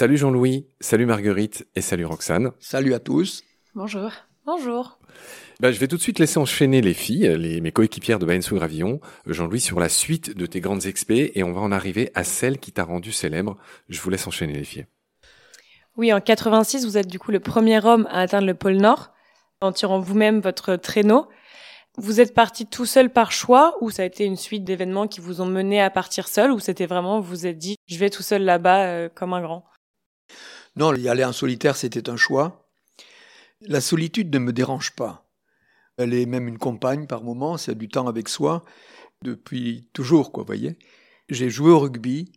Salut Jean-Louis, salut Marguerite et salut Roxane. Salut à tous. Bonjour. Bonjour. Bah, je vais tout de suite laisser enchaîner les filles, les, mes coéquipières de Bain sous Gravillon, Jean-Louis, sur la suite de tes grandes expés et on va en arriver à celle qui t'a rendu célèbre. Je vous laisse enchaîner les filles. Oui, en 86, vous êtes du coup le premier homme à atteindre le pôle Nord en tirant vous-même votre traîneau. Vous êtes parti tout seul par choix ou ça a été une suite d'événements qui vous ont mené à partir seul ou c'était vraiment, vous vous êtes dit, je vais tout seul là-bas euh, comme un grand? Non, y aller en solitaire, c'était un choix. La solitude ne me dérange pas. Elle est même une compagne par moment, c'est du temps avec soi, depuis toujours, quoi, voyez. J'ai joué au rugby,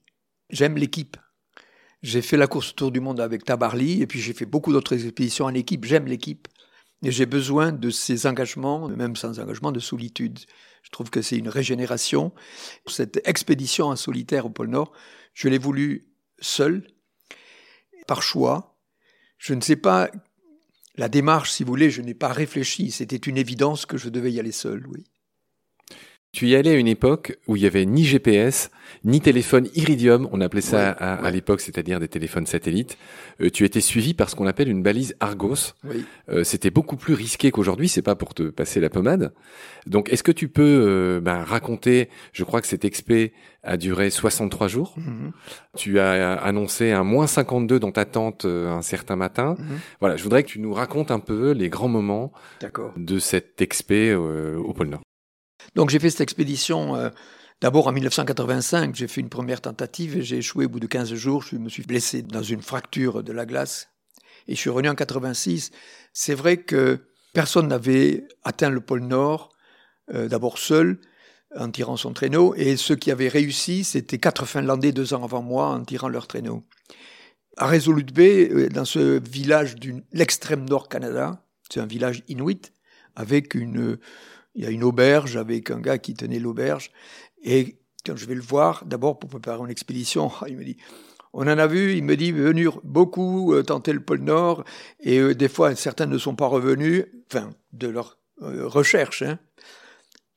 j'aime l'équipe. J'ai fait la course autour du monde avec Tabarly, et puis j'ai fait beaucoup d'autres expéditions en équipe, j'aime l'équipe. Et j'ai besoin de ces engagements, même sans engagement, de solitude. Je trouve que c'est une régénération. Cette expédition en solitaire au pôle Nord, je l'ai voulu seul, par choix. Je ne sais pas la démarche, si vous voulez, je n'ai pas réfléchi. C'était une évidence que je devais y aller seul, oui. Tu y allais à une époque où il y avait ni GPS, ni téléphone iridium, on appelait ça à, l'époque, c'est-à-dire des téléphones satellites. Euh, tu étais suivi par ce qu'on appelle une balise Argos. Oui. Euh, c'était beaucoup plus risqué qu'aujourd'hui, c'est pas pour te passer la pommade. Donc, est-ce que tu peux euh, ben, raconter, je crois que cet expé a duré 63 jours. Mhm. Tu as annoncé un moins 52 dans ta tente un certain matin. Mhm. Voilà, je voudrais que tu nous racontes un peu les grands moments de cet expé au pôle Nord. Donc j'ai fait cette expédition euh, d'abord en 1985. J'ai fait une première tentative et j'ai échoué au bout de 15 jours. Je me suis blessé dans une fracture de la glace et je suis revenu en 86. C'est vrai que personne n'avait atteint le pôle Nord, euh, d'abord seul, en tirant son traîneau, et ceux qui avaient réussi, c'était quatre Finlandais deux ans avant moi en tirant leur traîneau. À Resolute Bay, euh, dans ce village de l'extrême nord Canada, c'est un village inuit, avec une, il y a une auberge avec un gars qui tenait l'auberge. Et quand je vais le voir, d'abord pour préparer une expédition, il me dit, on en a vu, il me dit, venir beaucoup euh, tenter le pôle Nord, et euh, des fois, certains ne sont pas revenus, enfin, de leur euh, recherche. Hein.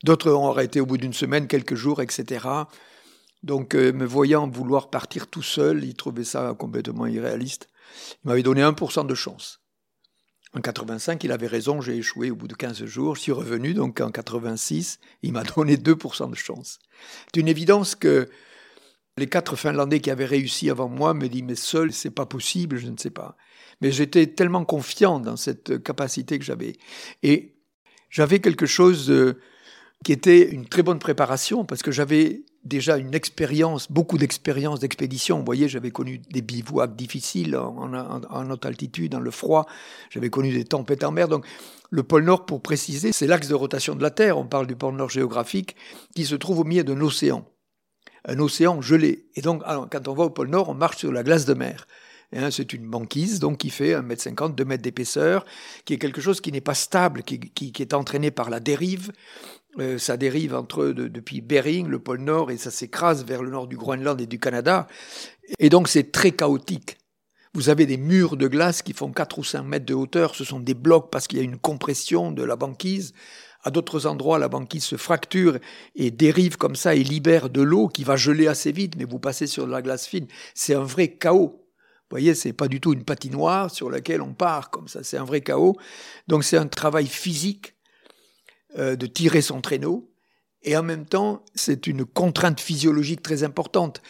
D'autres ont arrêté au bout d'une semaine, quelques jours, etc. Donc, me voyant vouloir partir tout seul, il trouvait ça complètement irréaliste. Il m'avait donné 1% de chance. En 85, il avait raison, j'ai échoué au bout de 15 jours. Je suis revenu, donc en 86, il m'a donné 2% de chance. C'est une évidence que les quatre Finlandais qui avaient réussi avant moi me disent mais seul, c'est pas possible, je ne sais pas. Mais j'étais tellement confiant dans cette capacité que j'avais. Et j'avais quelque chose qui était une très bonne préparation parce que j'avais déjà une expérience, beaucoup d'expérience d'expédition. Vous voyez, j'avais connu des bivouacs difficiles en, haute altitude, dans le froid. J'avais connu des tempêtes en mer. Donc, le pôle Nord, pour préciser, c'est l'axe de rotation de la Terre. On parle du pôle Nord géographique qui se trouve au milieu d'un océan. Un océan gelé. Et donc, quand on va au pôle Nord, on marche sur la glace de mer. Hein, c'est une banquise donc qui fait 1m50, 2 mètres d'épaisseur, qui est quelque chose qui n'est pas stable, qui, qui, est entraîné par la dérive, euh, ça dérive entre depuis Bering, le pôle Nord, et ça s'écrase vers le nord du Groenland et du Canada. Et donc c'est très chaotique. Vous avez des murs de glace qui font 4 ou 5 mètres de hauteur, ce sont des blocs parce qu'il y a une compression de la banquise. À d'autres endroits, la banquise se fracture et dérive comme ça et libère de l'eau qui va geler assez vite, mais vous passez sur de la glace fine. C'est un vrai chaos. Vous voyez, c'est pas du tout une patinoire sur laquelle on part comme ça, c'est un vrai chaos. Donc c'est un travail physique euh, de tirer son traîneau. Et en même temps, c'est une contrainte physiologique très importante.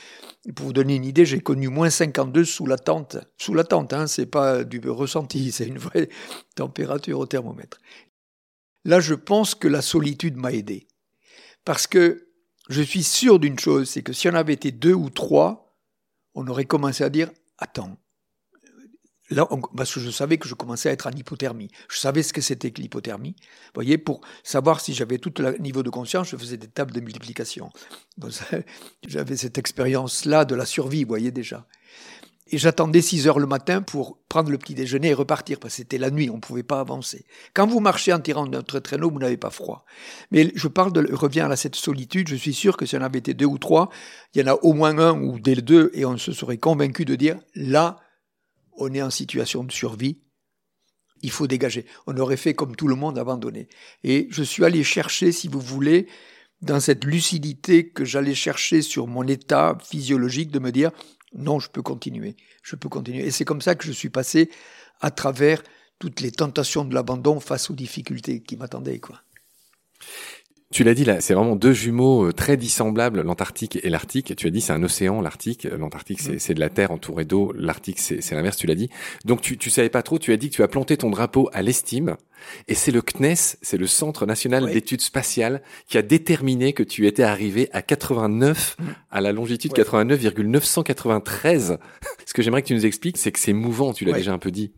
Pour vous donner une idée, j'ai connu moins 52 sous la tente. Sous la tente, hein, c'est pas du ressenti, c'est une vraie température au thermomètre. Là, je pense que la solitude m'a aidé. Parce que je suis sûr d'une chose, c'est que si on avait été deux ou trois, on aurait commencé à dire Attends, Là, parce que je savais que je commençais à être en hypothermie. Je savais ce que c'était que l'hypothermie. Vous voyez, pour savoir si j'avais tout le niveau de conscience, je faisais des tables de multiplication. J'avais cette expérience-là de la survie, vous voyez déjà. Et j'attendais 6 heures le matin pour prendre le petit déjeuner et repartir, parce que c'était la nuit, on ne pouvait pas avancer. Quand vous marchez en tirant notre traîneau, vous n'avez pas froid. Mais je parle de, reviens à cette solitude, je suis sûr que si on avait été deux ou trois, il y en a au moins un ou des deux, et on se serait convaincu de dire, là, on est en situation de survie, il faut dégager. On aurait fait comme tout le monde abandonné. Et je suis allé chercher, si vous voulez, dans cette lucidité que j'allais chercher sur mon état physiologique de me dire non, je peux continuer, je peux continuer. Et c'est comme ça que je suis passé à travers toutes les tentations de l'abandon face aux difficultés qui m'attendaient, quoi. Tu l'as dit là, c'est vraiment deux jumeaux euh, très dissemblables, l'Antarctique et l'Arctique. Tu as dit c'est un océan, l'Arctique. L'Antarctique c'est, de la terre entourée d'eau. L'Arctique c'est, c'est l'inverse, tu l'as dit. Donc tu, tu savais pas trop. Tu as dit que tu as planté ton drapeau à l'estime. Et c'est le CNES, c'est le Centre national d'études spatiales, qui a déterminé que tu étais arrivé à 89, mm. à la longitude 89,993. Ce que j'aimerais que tu nous expliques, c'est que c'est mouvant. Tu l'as déjà un peu dit.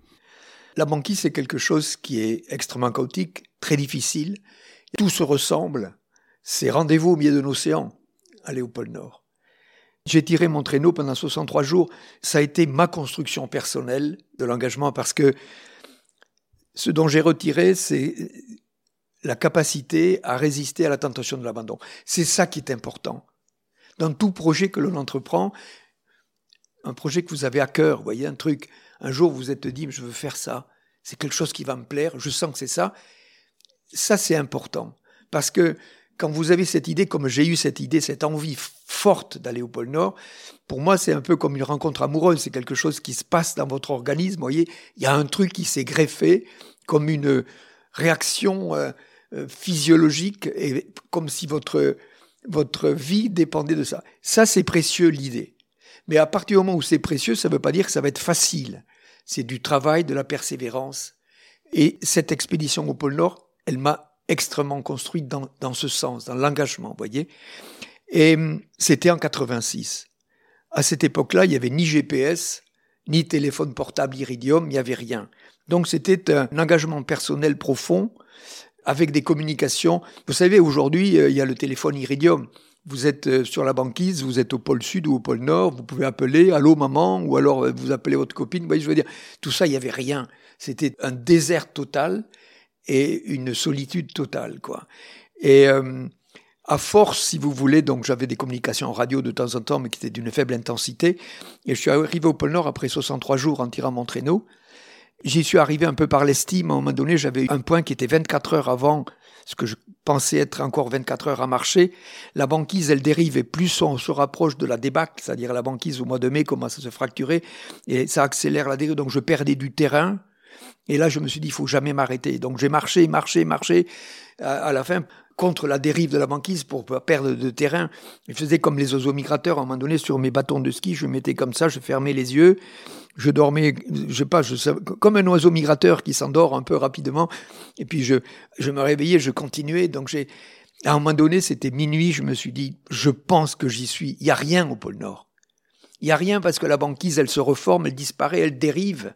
La banquise, c'est quelque chose qui est extrêmement chaotique, très difficile. Tout se ressemble. C'est rendez-vous au milieu de l'océan, aller au pôle Nord. J'ai tiré mon traîneau pendant 63 jours. Ça a été ma construction personnelle de l'engagement parce que ce dont j'ai retiré, c'est la capacité à résister à la tentation de l'abandon. C'est ça qui est important. Dans tout projet que l'on entreprend, un projet que vous avez à cœur, vous voyez, un truc, un jour vous êtes dit, je veux faire ça, c'est quelque chose qui va me plaire, je sens que c'est ça. Ça, c'est important. Parce que quand vous avez cette idée, comme j'ai eu cette idée, cette envie forte d'aller au pôle Nord, pour moi, c'est un peu comme une rencontre amoureuse. C'est quelque chose qui se passe dans votre organisme. Voyez, il y a un truc qui s'est greffé comme une réaction euh, euh, physiologique et comme si votre, votre vie dépendait de ça. Ça, c'est précieux, l'idée. Mais à partir du moment où c'est précieux, ça ne veut pas dire que ça va être facile. C'est du travail, de la persévérance. Et cette expédition au pôle Nord, elle m'a extrêmement construite dans, dans ce sens, dans l'engagement, voyez. Et hum, c'était en 86. À cette époque-là, il n'y avait ni GPS, ni téléphone portable Iridium, il n'y avait rien. Donc c'était un engagement personnel profond avec des communications. Vous savez, aujourd'hui, euh, il y a le téléphone Iridium vous êtes euh, sur la banquise, vous êtes au pôle sud ou au pôle nord, vous pouvez appeler allô maman ou alors euh, vous appelez votre copine. Vous voyez, je veux dire, tout ça, il n'y avait rien. C'était un désert total et une solitude totale, quoi. Et euh, à force, si vous voulez, donc j'avais des communications en radio de temps en temps, mais qui étaient d'une faible intensité. Et je suis arrivé au pôle Nord après 63 jours en tirant mon traîneau. J'y suis arrivé un peu par l'estime. À un moment donné, j'avais un point qui était 24 heures avant ce que je pensais être encore 24 heures à marcher. La banquise, elle dérive et plus on se rapproche de la débâcle, c'est-à-dire la banquise au mois de mai commence à se fracturer et ça accélère la dérive. Donc je perdais du terrain. Et là, je me suis dit, il faut jamais m'arrêter. Donc j'ai marché, marché, marché. À, la fin, contre la dérive de la banquise pour pas perdre de terrain. Je faisais comme les oiseaux migrateurs. À un moment donné, sur mes bâtons de ski, je mettais comme ça, je fermais les yeux je dormais, je sais pas, comme un oiseau migrateur qui s'endort un peu rapidement. Et puis je, je me réveillais, je continuais. Donc j'ai, à un moment donné, c'était minuit, je me suis dit, je pense que j'y suis. Il y a rien au pôle Nord. Il y a rien parce que la banquise, elle se reforme, elle disparaît, elle dérive.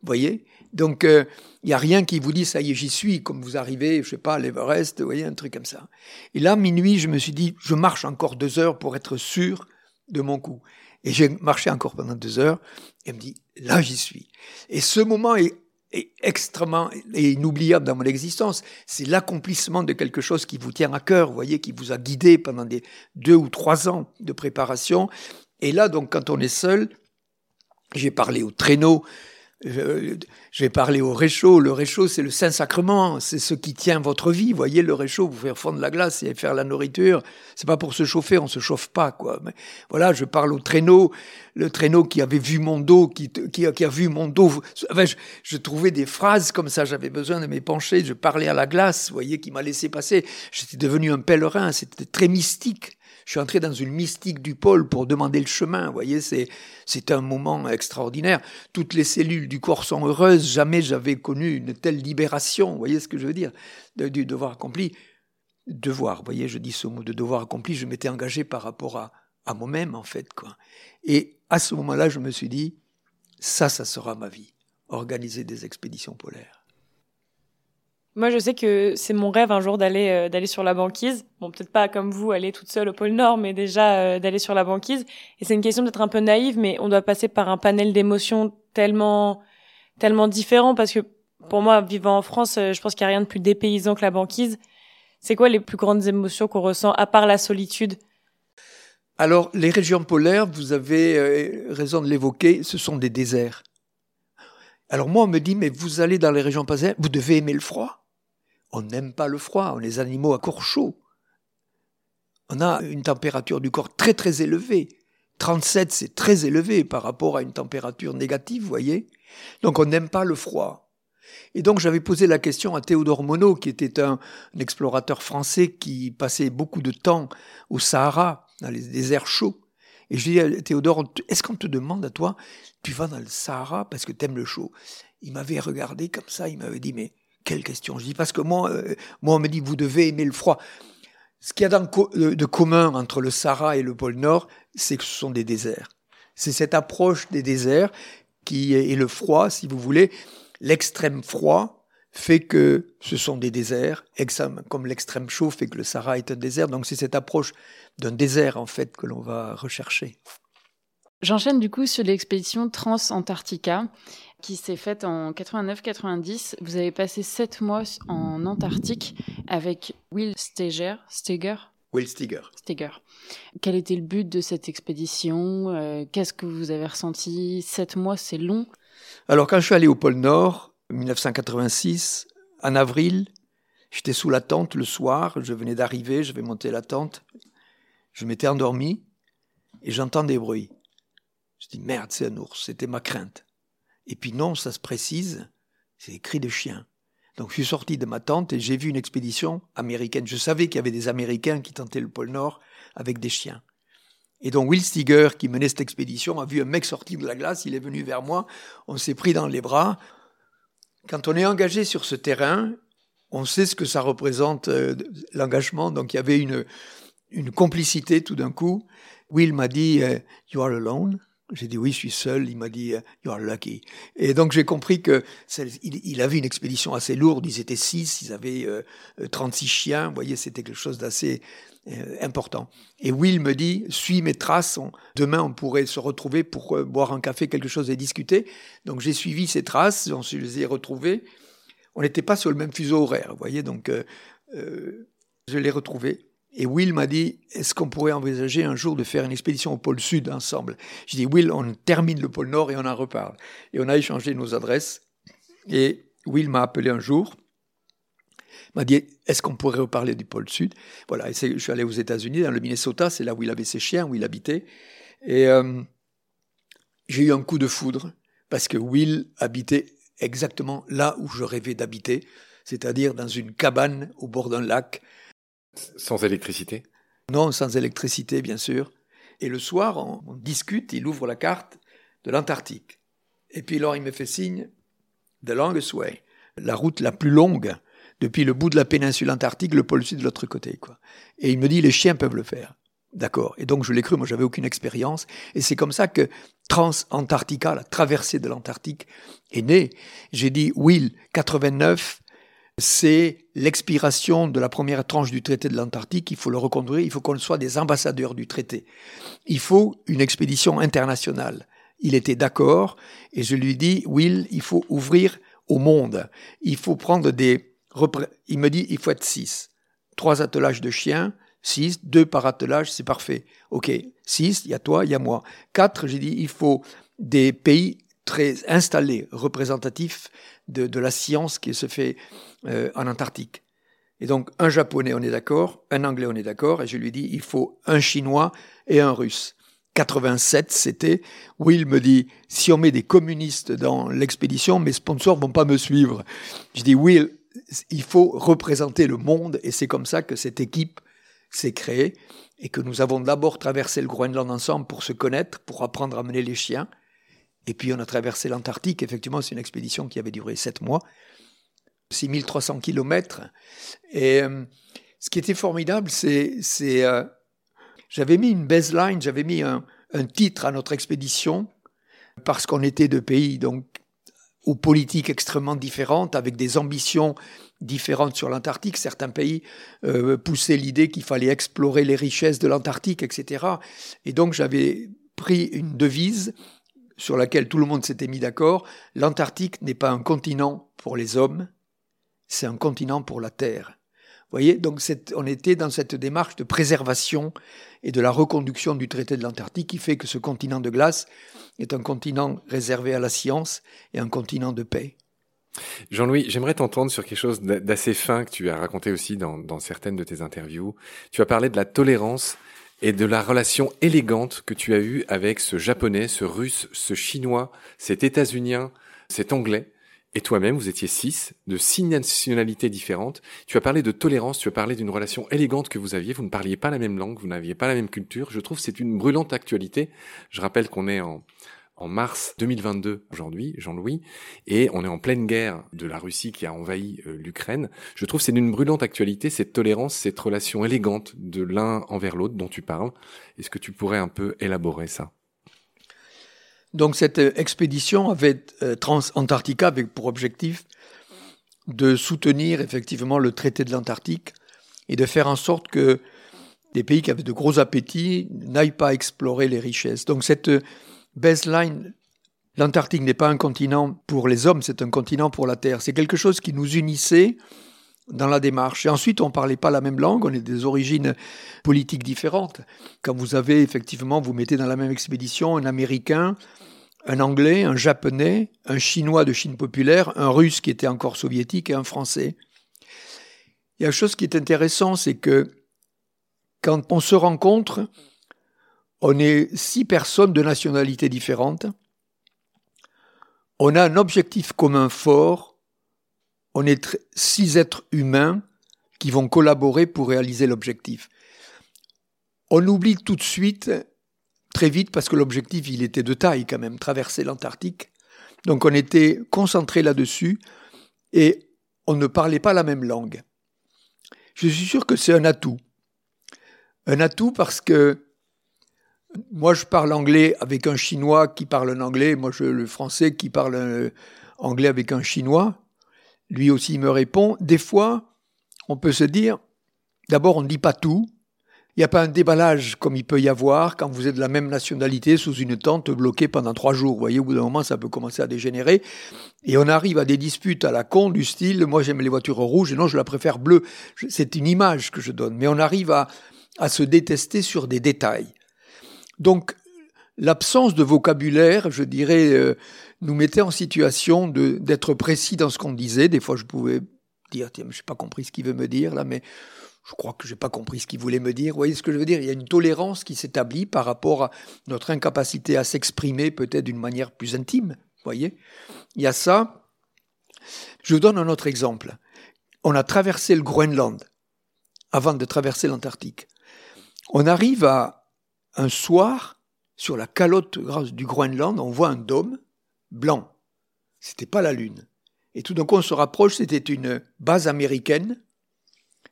Vous voyez? Donc euh, il y a rien qui vous dit ça y est, j'y suis. Comme vous arrivez, je sais pas, à l'Everest, vous voyez un truc comme ça. Et là, minuit, je me suis dit, je marche encore deux heures pour être sûr de mon coup. Et j'ai marché encore pendant deux heures. Et elle me dit, là, j'y suis. Et ce moment est, extrêmement et inoubliable dans mon existence. C'est l'accomplissement de quelque chose qui vous tient à cœur, vous voyez, qui vous a guidé pendant des deux ou trois ans de préparation. Et là, donc, quand on est seul, j'ai parlé au traîneau, je, vais parler au réchaud. Le réchaud, c'est le Saint-Sacrement. C'est ce qui tient votre vie. Vous voyez, le réchaud, vous faire fondre la glace et faire la nourriture. C'est pas pour se chauffer. On se chauffe pas, quoi. Mais voilà, je parle au traîneau. Le traîneau qui avait vu mon dos, qui, a vu mon dos. Enfin, je, je, trouvais des phrases comme ça. J'avais besoin de m'épancher. Je parlais à la glace, vous voyez, qui m'a laissé passer. J'étais devenu un pèlerin. C'était très mystique je suis entré dans une mystique du pôle pour demander le chemin. Vous voyez, c'est, c'est un moment extraordinaire. Toutes les cellules du corps sont heureuses. Jamais j'avais connu une telle libération. Vous voyez ce que je veux dire? Du devoir accompli. Devoir, vous voyez, je dis ce mot de devoir accompli, je m'étais engagé par rapport à, à moi-même, en fait. Et à ce moment-là, je me suis dit, ça, ça sera ma vie. Organiser des expéditions polaires. Moi, je sais que c'est mon rêve un jour d'aller euh, d'aller sur la banquise. Bon, peut-être pas comme vous, aller toute seule au pôle Nord, mais déjà euh, d'aller sur la banquise. Et c'est une question d'être un peu naïve, mais on doit passer par un panel d'émotions tellement tellement différent parce que pour moi, vivant en France, euh, je pense qu'il n'y a rien de plus dépaysant que la banquise. C'est quoi les plus grandes émotions qu'on ressent à part la solitude? Alors, les régions polaires, vous avez raison de l'évoquer, ce sont des déserts. Alors moi, on me dit, mais vous allez dans les régions polaires, vous devez aimer le froid. On n'aime pas le froid, on est des animaux à corps chaud. on a une température du corps très très élevée. 37, c'est très élevé par rapport à une température négative, vous voyez. Donc on n'aime pas le froid. Et donc j'avais posé la question à Théodore Monod, qui était un, explorateur français qui passait beaucoup de temps au Sahara, dans les déserts chauds. Et je lui ai dit, Théodore, est-ce qu'on te demande à toi, tu vas dans le Sahara parce que tu aimes le chaud? Il m'avait regardé comme ça, il m'avait dit, mais quelle question Je dis, parce que moi, euh, moi on me dit, vous devez aimer le froid. Ce qu'il y a de commun entre le Sahara et le pôle Nord, c'est que ce sont des déserts. C'est cette approche des déserts qui est le froid, si vous voulez, l'extrême froid fait que ce sont des déserts, comme l'extrême chaud fait que le Sahara est un désert. Donc c'est cette approche d'un désert en fait que l'on va rechercher. J'enchaîne du coup sur l'expédition Trans-Antarctica qui s'est faite en 89-90. Vous avez passé sept mois en Antarctique avec Will Steger. Steger? Will Steger. Steger. Quel était le but de cette expédition? Euh, Qu'est-ce que vous avez ressenti? Sept mois, c'est long. Alors quand je suis allé au pôle Nord, 1986, en avril, j'étais sous la tente le soir, je venais d'arriver, je vais monter la tente, je m'étais endormi et j'entends des bruits. Je dis merde, c'est un ours, c'était ma crainte. Et puis non, ça se précise, c'est cris de chiens. Donc je suis sorti de ma tente et j'ai vu une expédition américaine. Je savais qu'il y avait des Américains qui tentaient le pôle Nord avec des chiens. Et donc Will Steger, qui menait cette expédition, a vu un mec sortir de la glace, il est venu vers moi, on s'est pris dans les bras. Quand on est engagé sur ce terrain, on sait ce que ça représente, euh, l'engagement, donc il y avait une, une complicité tout d'un coup. Will m'a dit, euh, You are alone j'ai dit oui, je suis seul. Il m'a dit you are lucky. Et donc j'ai compris que il, avait une expédition assez lourde. Ils étaient six, ils avaient 36 euh, chiens. Vous voyez, c'était quelque chose d'assez euh, important. Et Will me dit suis mes traces. demain, on pourrait se retrouver pour euh, boire un café, quelque chose et discuter. Donc j'ai suivi ces traces. On se les ai retrouvées. On n'était pas sur le même fuseau horaire. Vous voyez, donc je l'ai retrouvé. Et Will m'a dit, est-ce qu'on pourrait envisager un jour de faire une expédition au pôle Sud ensemble? J'ai dit, Will, on termine le pôle Nord et on en reparle. Et on a échangé nos adresses. Et Will m'a appelé un jour, m'a dit, est-ce qu'on pourrait reparler du pôle Sud? Voilà, et je suis allé aux États-Unis, dans le Minnesota, c'est là où il avait ses chiens, où il habitait. Et euh, j'ai eu un coup de foudre, parce que Will habitait exactement là où je rêvais d'habiter, c'est-à-dire dans une cabane au bord d'un lac, sans électricité? Non, sans électricité, bien sûr. Et le soir, on, discute, il ouvre la carte de l'Antarctique. Et puis alors, il me fait signe, The longest way, la route la plus longue, depuis le bout de la péninsule antarctique, le pôle sud de l'autre côté. Quoi. Et il me dit, les chiens peuvent le faire. D'accord. Et donc je l'ai cru, moi j'avais aucune expérience. Et c'est comme ça que Trans-Antarctica, la traversée de l'Antarctique, est née. J'ai dit, Will, 89, c'est l'expiration de la première tranche du traité de l'Antarctique. Il faut le reconduire, il faut qu'on soit des ambassadeurs du traité. Il faut une expédition internationale. Il était d'accord et je lui dis, Will, il faut ouvrir au monde. Il faut prendre des... Il me dit, il faut être six. Trois attelages de chiens, six, deux par attelage, c'est parfait. Ok, six, il y a toi, il y a moi. Quatre, j'ai dit, il faut des pays très installés, représentatifs de, la science qui se fait euh, en Antarctique. Et donc, un japonais, on est d'accord, un anglais, on est d'accord, et je lui dis, il faut un chinois et un russe. 87, c'était, Will me dit, si on met des communistes dans l'expédition, mes sponsors vont pas me suivre. Je dis, Will, il faut représenter le monde, et c'est comme ça que cette équipe s'est créée, et que nous avons d'abord traversé le Groenland ensemble pour se connaître, pour apprendre à mener les chiens, et puis on a traversé l'Antarctique. Effectivement, c'est une expédition qui avait duré sept mois, 6300 kilomètres. Et euh, ce qui était formidable, c'est, euh, j'avais mis une baseline, j'avais mis un, titre à notre expédition parce qu'on était de pays donc aux politiques extrêmement différentes, avec des ambitions différentes sur l'Antarctique. Certains pays euh, poussaient l'idée qu'il fallait explorer les richesses de l'Antarctique, etc. Et donc j'avais pris une devise sur laquelle tout le monde s'était mis d'accord, l'Antarctique n'est pas un continent pour les hommes, c'est un continent pour la Terre. Vous voyez, donc on était dans cette démarche de préservation et de la reconduction du traité de l'Antarctique qui fait que ce continent de glace est un continent réservé à la science et un continent de paix. Jean-Louis, j'aimerais t'entendre sur quelque chose d'assez fin que tu as raconté aussi dans, dans, certaines de tes interviews. Tu as parlé de la tolérance et de la relation élégante que tu as eue avec ce japonais, ce russe, ce chinois, cet états-unien, cet anglais. Et toi-même, vous étiez six, de six nationalités différentes. Tu as parlé de tolérance, tu as parlé d'une relation élégante que vous aviez. Vous ne parliez pas la même langue, vous n'aviez pas la même culture. Je trouve que c'est une brûlante actualité. Je rappelle qu'on est en, en mars 2022 aujourd'hui, Jean-Louis, et on est en pleine guerre de la Russie qui a envahi euh, l'Ukraine. Je trouve c'est d'une brûlante actualité cette tolérance, cette relation élégante de l'un envers l'autre dont tu parles. Est-ce que tu pourrais un peu élaborer ça? Donc cette euh, expédition avait euh, Trans-Antarctica avec pour objectif de soutenir effectivement le traité de l'Antarctique et de faire en sorte que des pays qui avaient de gros appétits n'aillent pas explorer les richesses. Donc cette baseline, l'Antarctique n'est pas un continent pour les hommes, c'est un continent pour la Terre. C'est quelque chose qui nous unissait dans la démarche. Et ensuite, on ne parlait pas la même langue, on est des origines politiques différentes. Quand vous avez effectivement, vous mettez dans la même expédition un Américain, un Anglais, un Japonais, un Chinois de Chine populaire, un Russe qui était encore soviétique et un Français. Il y a une chose qui est intéressant, c'est que quand on se rencontre, on est six personnes de nationalités différentes. On a un objectif commun fort. On est six êtres humains qui vont collaborer pour réaliser l'objectif. On oublie tout de suite, très vite, parce que l'objectif, il était de taille quand même, traverser l'Antarctique. Donc on était concentré là-dessus et on ne parlait pas la même langue. Je suis sûr que c'est un atout. Un atout parce que moi, je parle anglais avec un Chinois qui parle un anglais. Moi, je, le français qui parle un, anglais avec un Chinois. Lui aussi me répond. Des fois, on peut se dire, d'abord, on ne dit pas tout. Il n'y a pas un déballage comme il peut y avoir quand vous êtes de la même nationalité sous une tente bloquée pendant trois jours. Vous voyez, au bout d'un moment, ça peut commencer à dégénérer. Et on arrive à des disputes à la con du style, moi j'aime les voitures rouges et non, je la préfère bleue. C'est une image que je donne. Mais on arrive à, à se détester sur des détails. Donc, l'absence de vocabulaire, je dirais, euh, nous mettait en situation d'être précis dans ce qu'on disait. Des fois, je pouvais dire, tiens, je n'ai pas compris ce qu'il veut me dire là, mais je crois que je n'ai pas compris ce qu'il voulait me dire. Vous voyez ce que je veux dire? Il y a une tolérance qui s'établit par rapport à notre incapacité à s'exprimer peut-être d'une manière plus intime. Vous voyez? Il y a ça. Je vous donne un autre exemple. On a traversé le Groenland avant de traverser l'Antarctique. On arrive à un soir, sur la calotte du Groenland, on voit un dôme blanc. C'était pas la Lune. Et tout d'un coup, on se rapproche, c'était une base américaine,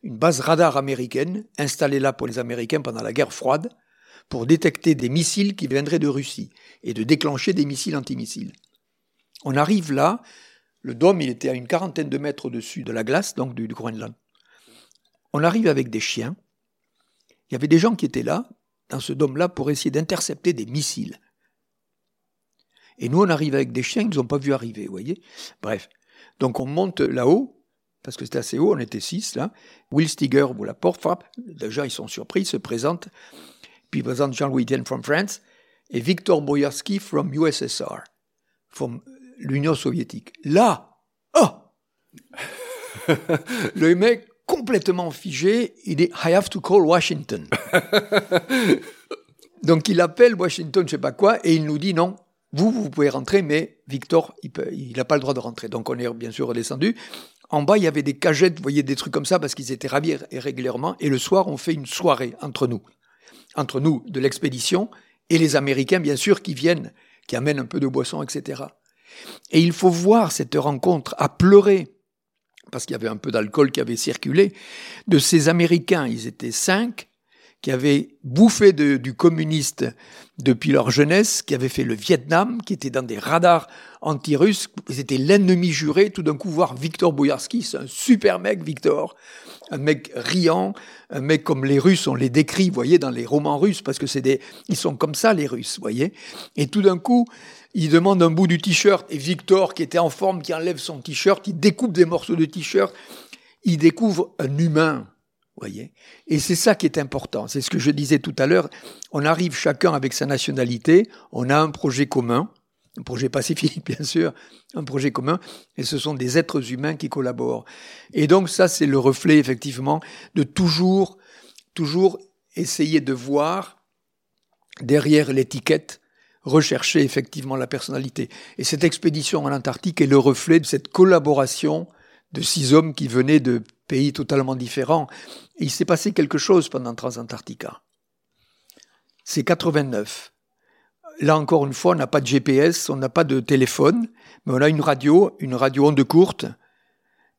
une base radar américaine, installée là pour les Américains pendant la guerre froide, pour détecter des missiles qui viendraient de Russie et de déclencher des missiles antimissiles. On arrive là, le dôme, il était à une quarantaine de mètres au-dessus de la glace, donc du Groenland. On arrive avec des chiens. Il y avait des gens qui étaient là, dans ce dôme-là pour essayer d'intercepter des missiles. Et nous, on arrive avec des chiens qu'ils n'ont pas vu arriver, vous voyez Bref. Donc on monte là-haut, parce que c'était assez haut, on était six là. Will Stiger ouvre la porte, frappe. Déjà, ils sont surpris, ils se présentent. Puis il présente Jean-Louis Etienne from France et Victor Boyarsky from USSR, from l'Union soviétique. Là, oh Le mec complètement figé. Il dit I have to call Washington. Donc il appelle Washington, je sais pas quoi, et il nous dit non, vous, vous pouvez rentrer, mais Victor, il n'a pas le droit de rentrer. Donc on est bien sûr redescendu. En bas, il y avait des cagettes, vous voyez, des trucs comme ça, parce qu'ils étaient ravis régulièrement. Et le soir, on fait une soirée entre nous. Entre nous, de l'expédition, et les Américains, bien sûr, qui viennent, qui amènent un peu de boisson, etc. Et il faut voir cette rencontre à pleurer parce qu'il y avait un peu d'alcool qui avait circulé, de ces Américains, ils étaient cinq, qui avaient bouffé du communiste depuis leur jeunesse, qui avaient fait le Vietnam, qui étaient dans des radars anti-russes, c'était l'ennemi juré, tout d'un coup voir Victor Boyarski, c'est un super mec, Victor, un mec riant, un mec comme les Russes, on les décrit, vous voyez, dans les romans russes, parce que c'est des, ils sont comme ça, les Russes, vous voyez. Et tout d'un coup, il demande un bout du t-shirt et Victor, qui était en forme, qui enlève son t-shirt, il découpe des morceaux de t-shirt, il découvre un humain, voyez. Et c'est ça qui est important. C'est ce que je disais tout à l'heure. On arrive chacun avec sa nationalité, on a un projet commun, un projet pacifique, bien sûr, un projet commun, et ce sont des êtres humains qui collaborent. Et donc ça, c'est le reflet, effectivement, de toujours, toujours essayer de voir derrière l'étiquette, rechercher effectivement la personnalité. Et cette expédition en Antarctique est le reflet de cette collaboration de six hommes qui venaient de pays totalement différents. Il s'est passé quelque chose pendant Transantarctica. C'est 89. Là encore une fois, on n'a pas de GPS, on n'a pas de téléphone, mais on a une radio, une radio onde courte,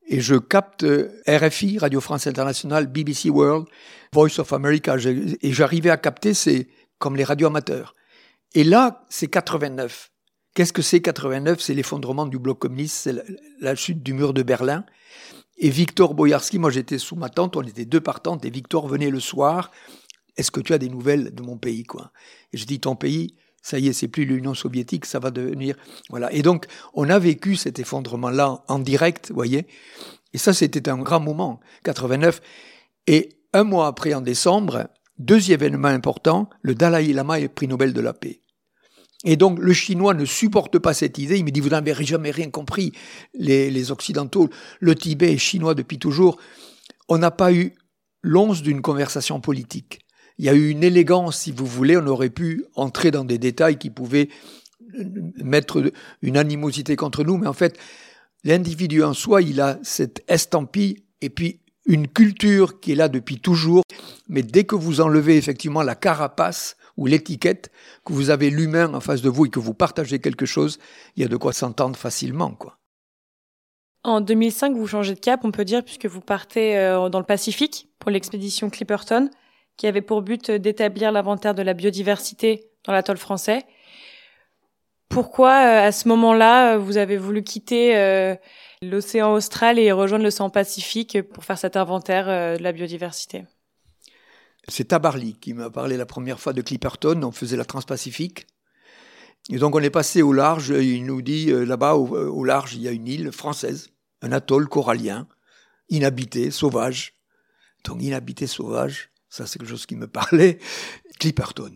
et je capte RFI, Radio France Internationale, BBC World, Voice of America, et j'arrivais à capter, c'est comme les radios amateurs. Et là, c'est 89. Qu'est-ce que c'est 89 C'est l'effondrement du bloc communiste, c'est la, chute du mur de Berlin. Et Victor Boyarski, moi j'étais sous ma tante, on était deux par tante, et Victor venait le soir. Est-ce que tu as des nouvelles de mon pays, quoi? Et je dis ton pays, ça y est, c'est plus l'Union soviétique, ça va devenir voilà. Et donc on a vécu cet effondrement-là en direct, vous voyez. Et ça, c'était un grand moment, 89. Et un mois après, en décembre, deuxième événement important, le Dalai Lama est prix Nobel de la paix. Et donc le chinois ne supporte pas cette idée. Il me dit, vous n'avez jamais rien compris, les, les Occidentaux. Le Tibet est chinois depuis toujours. On n'a pas eu l'once d'une conversation politique. Il y a eu une élégance, si vous voulez, on aurait pu entrer dans des détails qui pouvaient mettre une animosité contre nous, mais en fait, l'individu en soi, il a cette estampille et puis une culture qui est là depuis toujours, mais dès que vous enlevez effectivement la carapace, ou l'étiquette, que vous avez l'humain en face de vous et que vous partagez quelque chose, il y a de quoi s'entendre facilement, quoi. En 2005, vous changez de cap, on peut dire, puisque vous partez euh, dans le Pacifique pour l'expédition Clipperton, qui avait pour but d'établir l'inventaire de la biodiversité dans l'atoll français. Pourquoi, euh, à ce moment-là, vous avez voulu quitter euh, l'océan austral et rejoindre l'océan Pacifique pour faire cet inventaire de la biodiversité? C'est Tabarly qui m'a parlé la première fois de Clipperton. On faisait la Transpacifique. Et donc on est passé au large. Il nous dit euh, là-bas euh, au, large il y a une île française, un atoll corallien, inhabité, sauvage. Donc inhabité, sauvage, ça c'est quelque chose qui me parlait. Clipperton,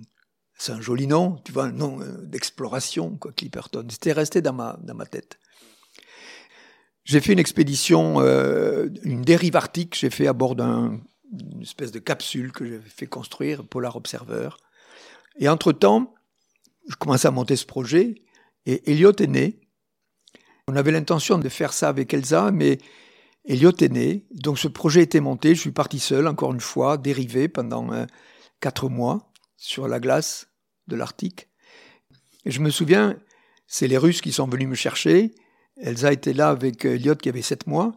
c'est un joli nom, tu vois, un nom euh, d'exploration, quoi. Clipperton. C'était resté dans ma dans ma tête. J'ai fait une expédition, une dérive arctique. J'ai fait à bord d'un une espèce de capsule que j'ai fait construire, Polar Observer. Et entre-temps, je commençais à monter ce projet, et Elliot est né. On avait l'intention de faire ça avec Elsa, mais Elliot est né, donc ce projet était monté, je suis parti seul, encore une fois, dérivé pendant euh, quatre mois sur la glace de l'Arctique. Et je me souviens, c'est les Russes qui sont venus me chercher, Elsa était là avec Elliot qui avait sept mois,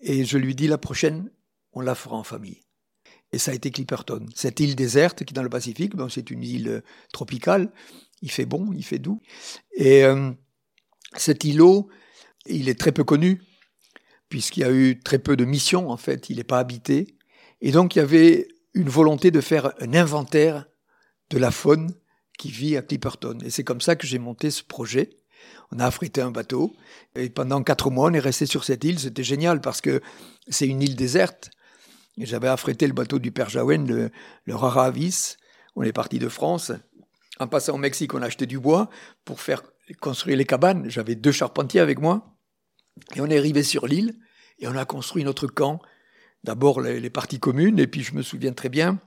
et je lui dis la prochaine, on la fera en famille. Et ça a été Clipperton. Cette île déserte qui est dans le Pacifique, c'est une île euh, tropicale, il fait bon, il fait doux. Et euh, cet îlot, il est très peu connu, puisqu'il y a eu très peu de missions, en fait, il n'est pas habité. Et donc il y avait une volonté de faire un inventaire de la faune qui vit à Clipperton. Et c'est comme ça que j'ai monté ce projet. On a affrété un bateau et pendant quatre mois on est resté sur cette île. C'était génial parce que c'est une île déserte j'avais affrété le bateau du père Jaouen, le, le Raravis. On est parti de France. En passant au Mexique, on a acheté du bois pour faire construire les cabanes. J'avais deux charpentiers avec moi. Et on est arrivé sur l'île et on a construit notre camp. D'abord les, parties communes, et puis je me souviens très bien,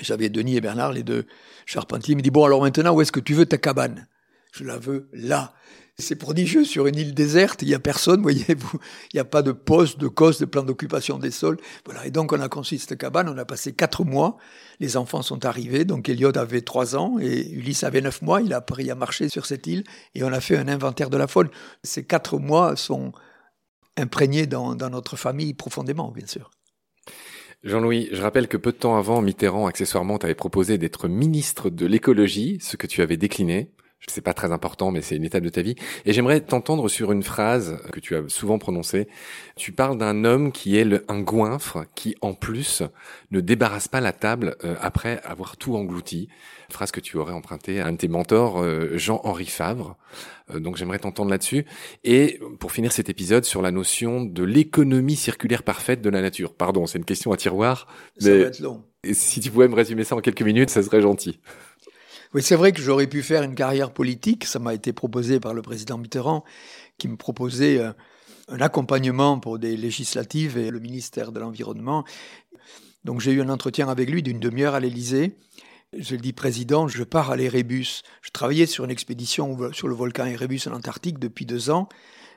j'avais Denis et Bernard, les deux charpentiers, ils me disent, bon alors maintenant, où est-ce que tu veux ta cabane? Je la veux là. C'est prodigieux sur une île déserte, il n'y a personne, voyez-vous, il n'y a pas de poste, de cause, de plan d'occupation des sols. Voilà. Et donc on a construit cette cabane, on a passé quatre mois, les enfants sont arrivés, donc Elliot avait trois ans et Ulysse avait neuf mois, il a appris à marcher sur cette île et on a fait un inventaire de la faune. Ces quatre mois sont imprégnés dans, dans notre famille profondément, bien sûr. Jean-Louis, je rappelle que peu de temps avant, Mitterrand, accessoirement, t'avait proposé d'être ministre de l'écologie, ce que tu avais décliné c'est pas très important, mais c'est une étape de ta vie. Et j'aimerais t'entendre sur une phrase que tu as souvent prononcée. Tu parles d'un homme qui est le, un goinfre qui, en plus, ne débarrasse pas la table euh, après avoir tout englouti. Phrase que tu aurais empruntée à un de tes mentors, euh, Jean-Henri Favre. Euh, donc j'aimerais t'entendre là-dessus. Et pour finir cet épisode sur la notion de l'économie circulaire parfaite de la nature. Pardon, c'est une question à tiroir. Ça va être long. Si tu pouvais me résumer ça en quelques minutes, ça serait gentil. Oui, c'est vrai que j'aurais pu faire une carrière politique. Ça m'a été proposé par le président Mitterrand, qui me proposait euh, un accompagnement pour des législatives et le ministère de l'Environnement. Donc j'ai eu un entretien avec lui d'une demi-heure à l'Élysée. Je lui dis, président, je pars à l'Erebus. Je travaillais sur une expédition sur le volcan Erebus en Antarctique depuis deux ans.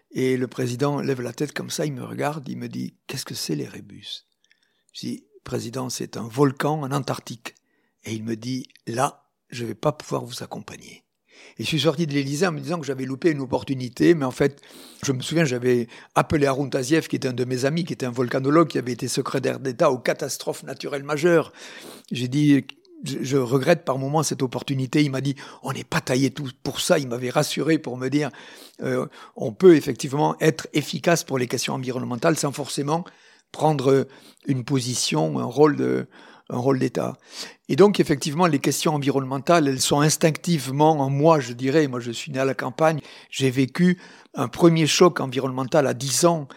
Et le président lève la tête comme ça, il me regarde, il me dit, qu'est-ce que c'est l'Erebus Je dis, président, c'est un volcan en Antarctique. Et il me dit, là, je ne vais pas pouvoir vous accompagner. Et je suis sorti de l'Élysée en me disant que j'avais loupé une opportunité, mais en fait, je me souviens, j'avais appelé Arun Taziev, qui était un de mes amis, qui était un volcanologue, qui avait été secrétaire d'État aux catastrophes naturelles majeures. J'ai dit, je, regrette par moments cette opportunité. Il m'a dit, on n'est pas taillé pour ça. Il m'avait rassuré pour me dire, euh, on peut effectivement être efficace pour les questions environnementales sans forcément prendre une position, un rôle de, un rôle d'État. Et donc, effectivement, les questions environnementales, elles sont instinctivement en moi, je dirais. Moi, je suis né à la campagne. J'ai vécu un premier choc environnemental à 10 ans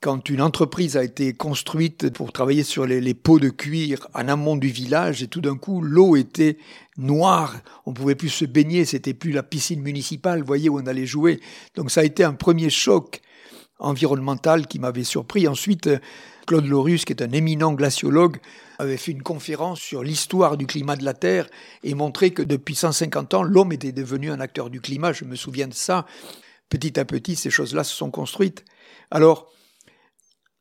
quand une entreprise a été construite pour travailler sur les, pots de cuir en amont du village et tout d'un coup l'eau était noire, on pouvait plus se baigner, c'était plus la piscine municipale, voyez où on allait jouer. Donc ça a été un premier choc environnemental qui m'avait surpris. Ensuite, Claude Lorus, qui est un éminent glaciologue, avait fait une conférence sur l'histoire du climat de la Terre et montré que depuis 150 ans, l'homme était devenu un acteur du climat. Je me souviens de ça. Petit à petit, ces choses-là se sont construites. Alors,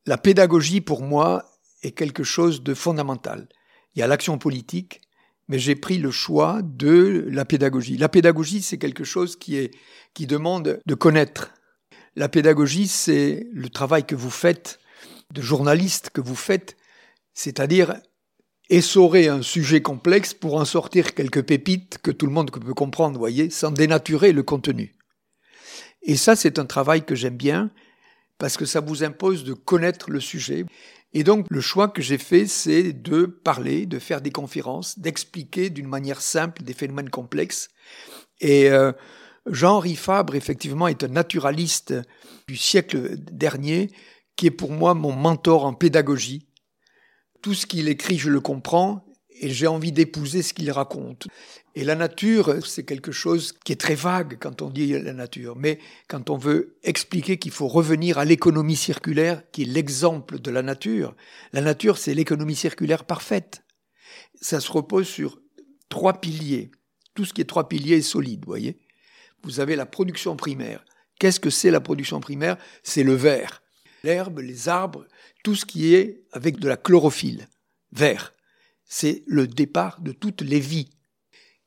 la pédagogie, pour moi, est quelque chose de fondamental. Il y a l'action politique, mais j'ai pris le choix de la pédagogie. La pédagogie, c'est quelque chose qui, est, qui demande de connaître. La pédagogie, c'est le travail que vous faites, de journaliste que vous faites, c'est-à-dire essorer un sujet complexe pour en sortir quelques pépites que tout le monde peut comprendre, voyez, sans dénaturer le contenu. Et ça, c'est un travail que j'aime bien, parce que ça vous impose de connaître le sujet. Et donc le choix que j'ai fait, c'est de parler, de faire des conférences, d'expliquer d'une manière simple des phénomènes complexes. Et euh, Jean-Henri Fabre, effectivement, est un naturaliste du siècle dernier, qui est pour moi mon mentor en pédagogie. Tout ce qu'il écrit, je le comprends, et j'ai envie d'épouser ce qu'il raconte. Et la nature, c'est quelque chose qui est très vague quand on dit la nature, mais quand on veut expliquer qu'il faut revenir à l'économie circulaire, qui est l'exemple de la nature, la nature, c'est l'économie circulaire parfaite. Ça se repose sur trois piliers. Tout ce qui est trois piliers est solide, voyez. Vous avez la production primaire. Qu'est-ce que c'est la production primaire? C'est le vert. L'herbe, les arbres, tout ce qui est avec de la chlorophylle, vert. C'est le départ de toutes les vies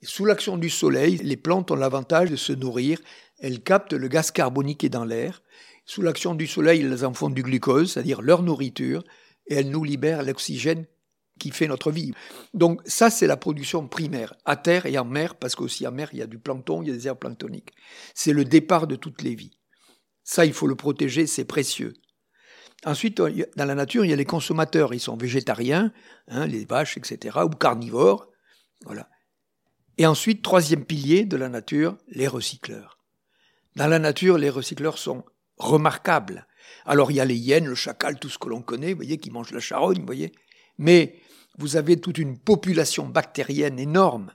sous l'action du soleil, les plantes ont l'avantage de se nourrir. Elles captent le gaz carbonique qui est dans l'air. Sous l'action du soleil, elles en font du glucose, c'est-à-dire leur nourriture, et elles nous libèrent l'oxygène qui fait notre vie. Donc ça, c'est la production primaire, à terre et en mer, parce qu'aussi en mer, il y a du plancton, il y a des herbes planctoniques. C'est le départ de toutes les vies. Ça, il faut le protéger, c'est précieux. Ensuite, dans la nature, il y a les consommateurs. Ils sont végétariens, hein, les vaches, etc., ou carnivores. Voilà. Et ensuite, troisième pilier de la nature, les recycleurs. Dans la nature, les recycleurs sont remarquables. Alors il y a les hyènes, le chacal, tout ce que l'on connaît, vous voyez, qui mangent la charogne, vous voyez. Mais vous avez toute une population bactérienne énorme,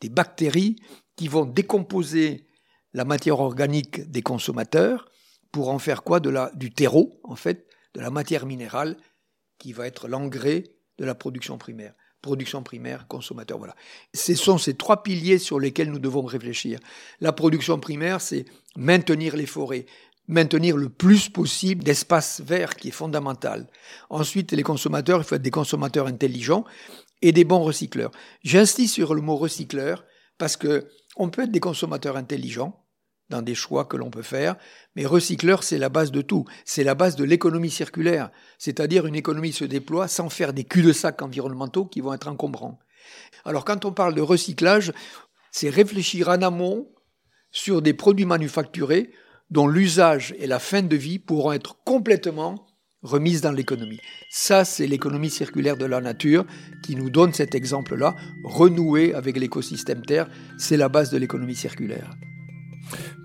des bactéries qui vont décomposer la matière organique des consommateurs pour en faire quoi? De la, Du terreau, en fait, de la matière minérale qui va être l'engrais de la production primaire production primaire, consommateur, voilà. Ce sont ces trois piliers sur lesquels nous devons réfléchir. La production primaire, c'est maintenir les forêts, maintenir le plus possible d'espace vert qui est fondamental. Ensuite, les consommateurs, il faut être des consommateurs intelligents et des bons recycleurs. J'insiste sur le mot recycleur parce que on peut être des consommateurs intelligents, dans des choix que l'on peut faire. Mais recycleur, c'est la base de tout. C'est la base de l'économie circulaire. C'est-à-dire une économie se déploie sans faire des cul-de-sac environnementaux qui vont être encombrants. Alors quand on parle de recyclage, c'est réfléchir en amont sur des produits manufacturés dont l'usage et la fin de vie pourront être complètement remises dans l'économie. Ça, c'est l'économie circulaire de la nature qui nous donne cet exemple-là. Renouer avec l'écosystème Terre, c'est la base de l'économie circulaire.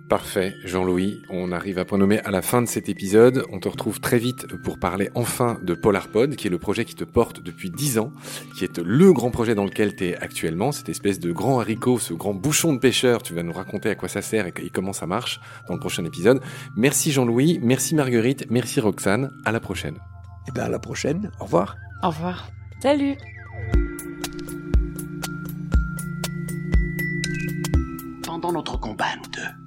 Parfait, Jean-Louis. On arrive à point nommé à la fin de cet épisode. On te retrouve très vite pour parler enfin de PolarPod, qui est le projet qui te porte depuis 10 ans, qui est le grand projet dans lequel tu es actuellement, cette espèce de grand haricot, ce grand bouchon de pêcheur. Tu vas nous raconter à quoi ça sert et comment ça marche dans le prochain épisode. Merci Jean-Louis, merci Marguerite, merci Roxane. À la prochaine. Et eh bien à la prochaine. Au revoir. Au revoir. Salut. Pendant notre combat, nous deux,